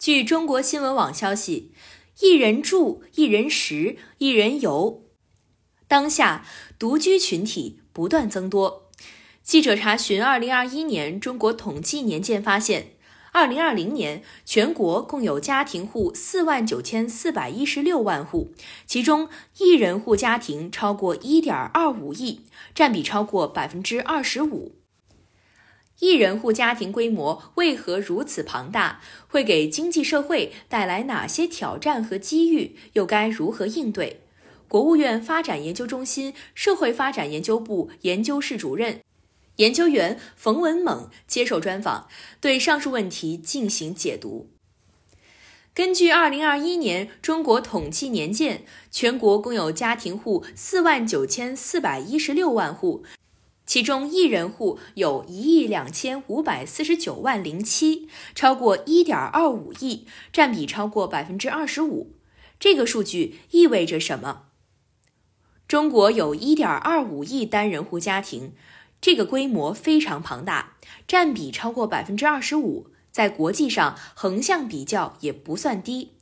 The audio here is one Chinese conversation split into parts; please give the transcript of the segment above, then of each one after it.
据中国新闻网消息，一人住、一人食、一人游，当下独居群体不断增多。记者查询二零二一年中国统计年鉴发现，二零二零年全国共有家庭户四万九千四百一十六万户，其中一人户家庭超过一点二五亿，占比超过百分之二十五。一人户家庭规模为何如此庞大？会给经济社会带来哪些挑战和机遇？又该如何应对？国务院发展研究中心社会发展研究部研究室主任、研究员冯文猛接受专访，对上述问题进行解读。根据二零二一年中国统计年鉴，全国共有家庭户四万九千四百一十六万户。其中一人户有一亿两千五百四十九万零七，超过一点二五亿，占比超过百分之二十五。这个数据意味着什么？中国有一点二五亿单人户家庭，这个规模非常庞大，占比超过百分之二十五，在国际上横向比较也不算低。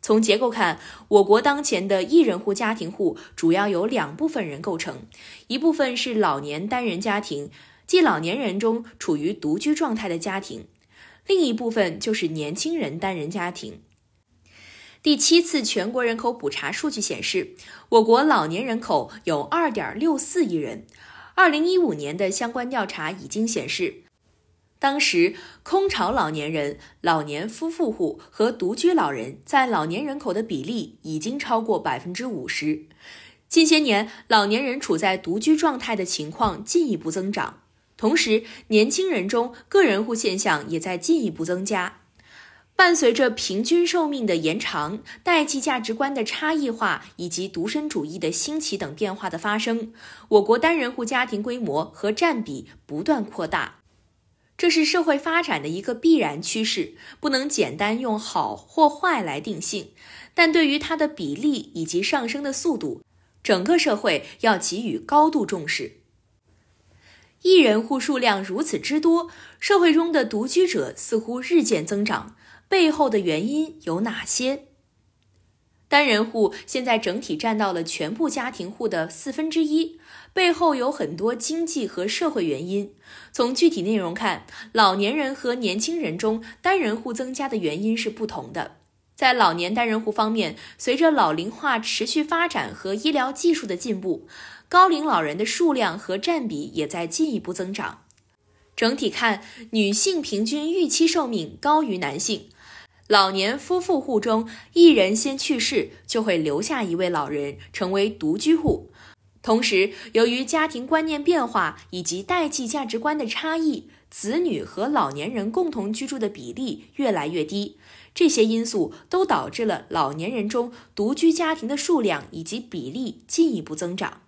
从结构看，我国当前的一人户家庭户主要由两部分人构成，一部分是老年单人家庭，即老年人中处于独居状态的家庭；另一部分就是年轻人单人家庭。第七次全国人口普查数据显示，我国老年人口有二点六四亿人。二零一五年的相关调查已经显示。当时，空巢老年人、老年夫妇户和独居老人在老年人口的比例已经超过百分之五十。近些年，老年人处在独居状态的情况进一步增长，同时，年轻人中个人户现象也在进一步增加。伴随着平均寿命的延长、代际价值观的差异化以及独身主义的兴起等变化的发生，我国单人户家庭规模和占比不断扩大。这是社会发展的一个必然趋势，不能简单用好或坏来定性。但对于它的比例以及上升的速度，整个社会要给予高度重视。一人户数量如此之多，社会中的独居者似乎日渐增长，背后的原因有哪些？单人户现在整体占到了全部家庭户的四分之一，背后有很多经济和社会原因。从具体内容看，老年人和年轻人中单人户增加的原因是不同的。在老年单人户方面，随着老龄化持续发展和医疗技术的进步，高龄老人的数量和占比也在进一步增长。整体看，女性平均预期寿命高于男性。老年夫妇户中，一人先去世，就会留下一位老人，成为独居户。同时，由于家庭观念变化以及代际价值观的差异，子女和老年人共同居住的比例越来越低。这些因素都导致了老年人中独居家庭的数量以及比例进一步增长。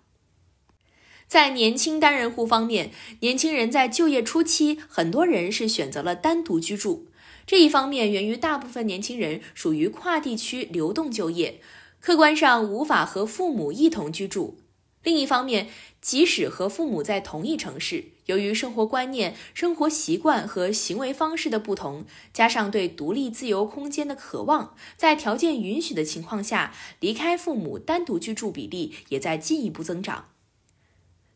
在年轻单人户方面，年轻人在就业初期，很多人是选择了单独居住。这一方面源于大部分年轻人属于跨地区流动就业，客观上无法和父母一同居住；另一方面，即使和父母在同一城市，由于生活观念、生活习惯和行为方式的不同，加上对独立自由空间的渴望，在条件允许的情况下，离开父母单独居住比例也在进一步增长。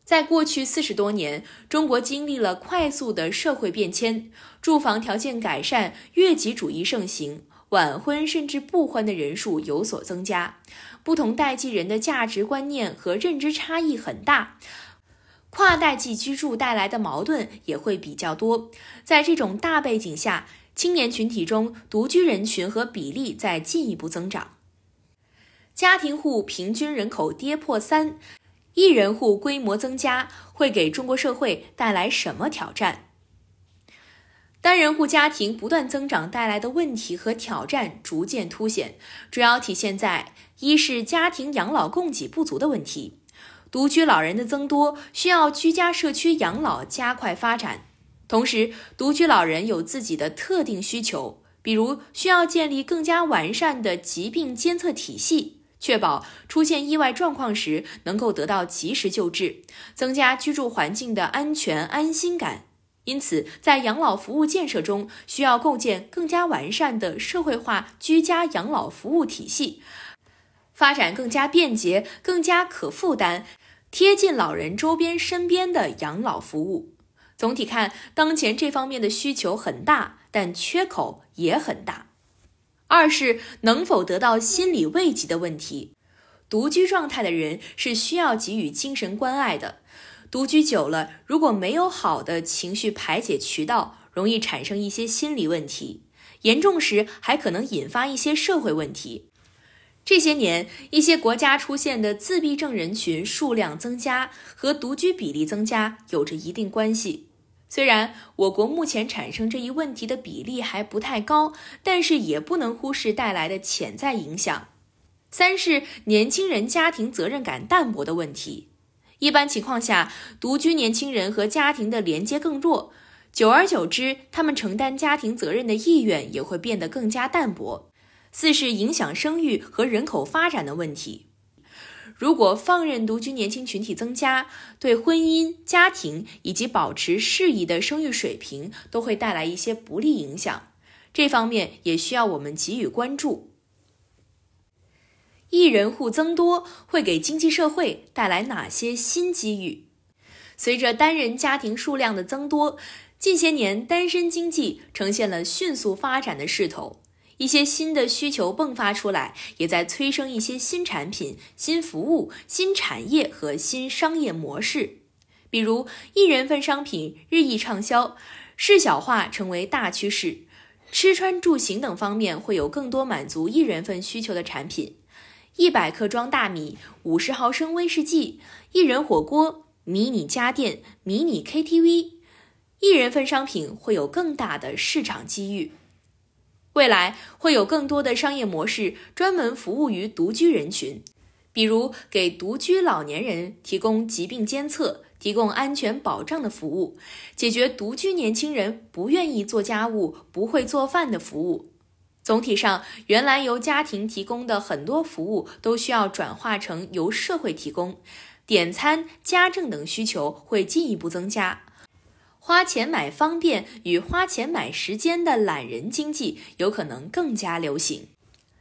在过去四十多年，中国经历了快速的社会变迁，住房条件改善，越级主义盛行，晚婚甚至不婚的人数有所增加。不同代际人的价值观念和认知差异很大，跨代际居住带来的矛盾也会比较多。在这种大背景下，青年群体中独居人群和比例在进一步增长，家庭户平均人口跌破三。一人户规模增加会给中国社会带来什么挑战？单人户家庭不断增长带来的问题和挑战逐渐凸显，主要体现在一是家庭养老供给不足的问题，独居老人的增多需要居家社区养老加快发展，同时独居老人有自己的特定需求，比如需要建立更加完善的疾病监测体系。确保出现意外状况时能够得到及时救治，增加居住环境的安全安心感。因此，在养老服务建设中，需要构建更加完善的社会化居家养老服务体系，发展更加便捷、更加可负担、贴近老人周边身边的养老服务。总体看，当前这方面的需求很大，但缺口也很大。二是能否得到心理慰藉的问题，独居状态的人是需要给予精神关爱的。独居久了，如果没有好的情绪排解渠道，容易产生一些心理问题，严重时还可能引发一些社会问题。这些年，一些国家出现的自闭症人群数量增加，和独居比例增加有着一定关系。虽然我国目前产生这一问题的比例还不太高，但是也不能忽视带来的潜在影响。三是年轻人家庭责任感淡薄的问题。一般情况下，独居年轻人和家庭的连接更弱，久而久之，他们承担家庭责任的意愿也会变得更加淡薄。四是影响生育和人口发展的问题。如果放任独居年轻群体增加，对婚姻、家庭以及保持适宜的生育水平都会带来一些不利影响。这方面也需要我们给予关注。一人户增多会给经济社会带来哪些新机遇？随着单人家庭数量的增多，近些年单身经济呈现了迅速发展的势头，一些新的需求迸发出来，也在催生一些新产品、新服务、新产业和新商业模式。比如，一人份商品日益畅销，市小化成为大趋势，吃穿住行等方面会有更多满足一人份需求的产品。一百克装大米，五十毫升威士忌，一人火锅，迷你家电，迷你 KTV，一人份商品会有更大的市场机遇。未来会有更多的商业模式专门服务于独居人群，比如给独居老年人提供疾病监测、提供安全保障的服务，解决独居年轻人不愿意做家务、不会做饭的服务。总体上，原来由家庭提供的很多服务都需要转化成由社会提供，点餐、家政等需求会进一步增加。花钱买方便与花钱买时间的懒人经济有可能更加流行。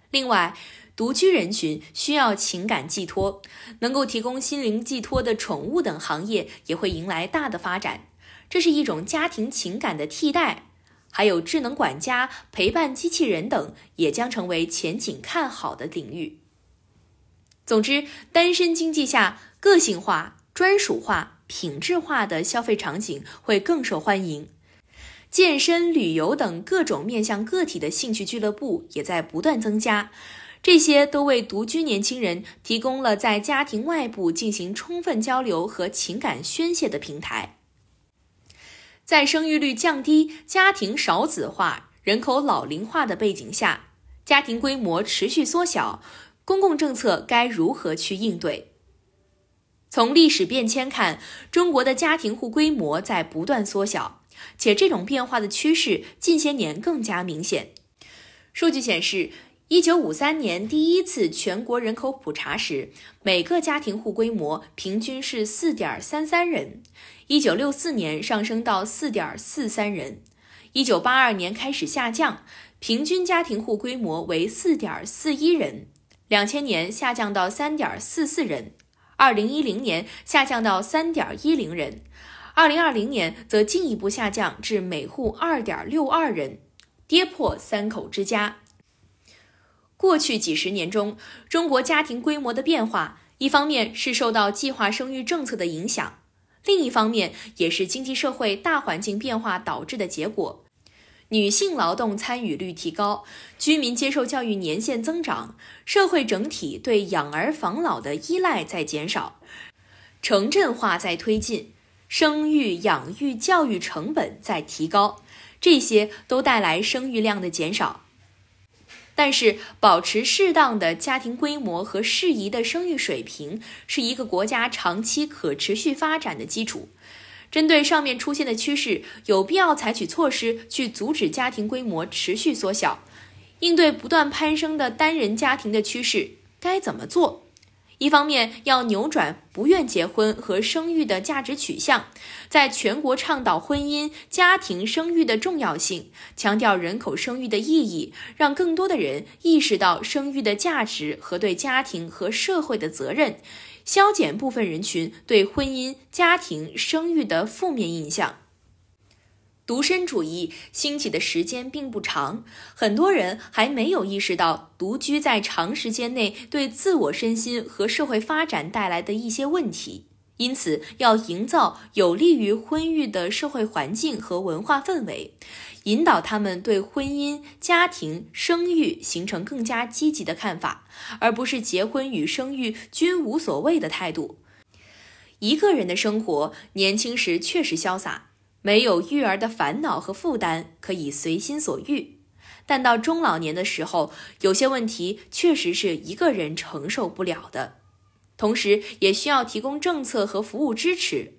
另外，独居人群需要情感寄托，能够提供心灵寄托的宠物等行业也会迎来大的发展，这是一种家庭情感的替代。还有智能管家、陪伴机器人等，也将成为前景看好的领域。总之，单身经济下，个性化、专属化、品质化的消费场景会更受欢迎。健身、旅游等各种面向个体的兴趣俱乐部也在不断增加，这些都为独居年轻人提供了在家庭外部进行充分交流和情感宣泄的平台。在生育率降低、家庭少子化、人口老龄化的背景下，家庭规模持续缩小，公共政策该如何去应对？从历史变迁看，中国的家庭户规模在不断缩小，且这种变化的趋势近些年更加明显。数据显示，一九五三年第一次全国人口普查时，每个家庭户规模平均是四点三三人。一九六四年上升到四点四三人，一九八二年开始下降，平均家庭户规模为四点四一人。两千年下降到三点四四人，二零一零年下降到三点一零人，二零二零年则进一步下降至每户二点六二人，跌破三口之家。过去几十年中，中国家庭规模的变化，一方面是受到计划生育政策的影响。另一方面，也是经济社会大环境变化导致的结果。女性劳动参与率提高，居民接受教育年限增长，社会整体对养儿防老的依赖在减少，城镇化在推进，生育、养育、教育成本在提高，这些都带来生育量的减少。但是，保持适当的家庭规模和适宜的生育水平，是一个国家长期可持续发展的基础。针对上面出现的趋势，有必要采取措施去阻止家庭规模持续缩小。应对不断攀升的单人家庭的趋势，该怎么做？一方面要扭转不愿结婚和生育的价值取向，在全国倡导婚姻、家庭、生育的重要性，强调人口生育的意义，让更多的人意识到生育的价值和对家庭和社会的责任，消减部分人群对婚姻、家庭、生育的负面印象。独身主义兴起的时间并不长，很多人还没有意识到独居在长时间内对自我身心和社会发展带来的一些问题。因此，要营造有利于婚育的社会环境和文化氛围，引导他们对婚姻、家庭、生育形成更加积极的看法，而不是结婚与生育均无所谓的态度。一个人的生活，年轻时确实潇洒。没有育儿的烦恼和负担，可以随心所欲；但到中老年的时候，有些问题确实是一个人承受不了的。同时，也需要提供政策和服务支持。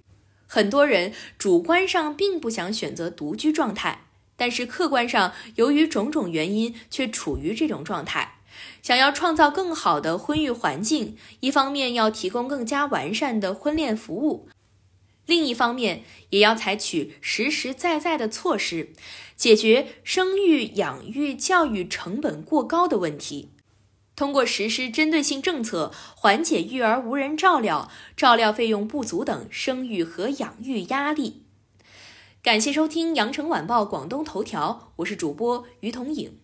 很多人主观上并不想选择独居状态，但是客观上由于种种原因却处于这种状态。想要创造更好的婚育环境，一方面要提供更加完善的婚恋服务。另一方面，也要采取实实在在的措施，解决生育、养育、教育成本过高的问题。通过实施针对性政策，缓解育儿无人照料、照料费用不足等生育和养育压力。感谢收听羊城晚报广东头条，我是主播于彤颖。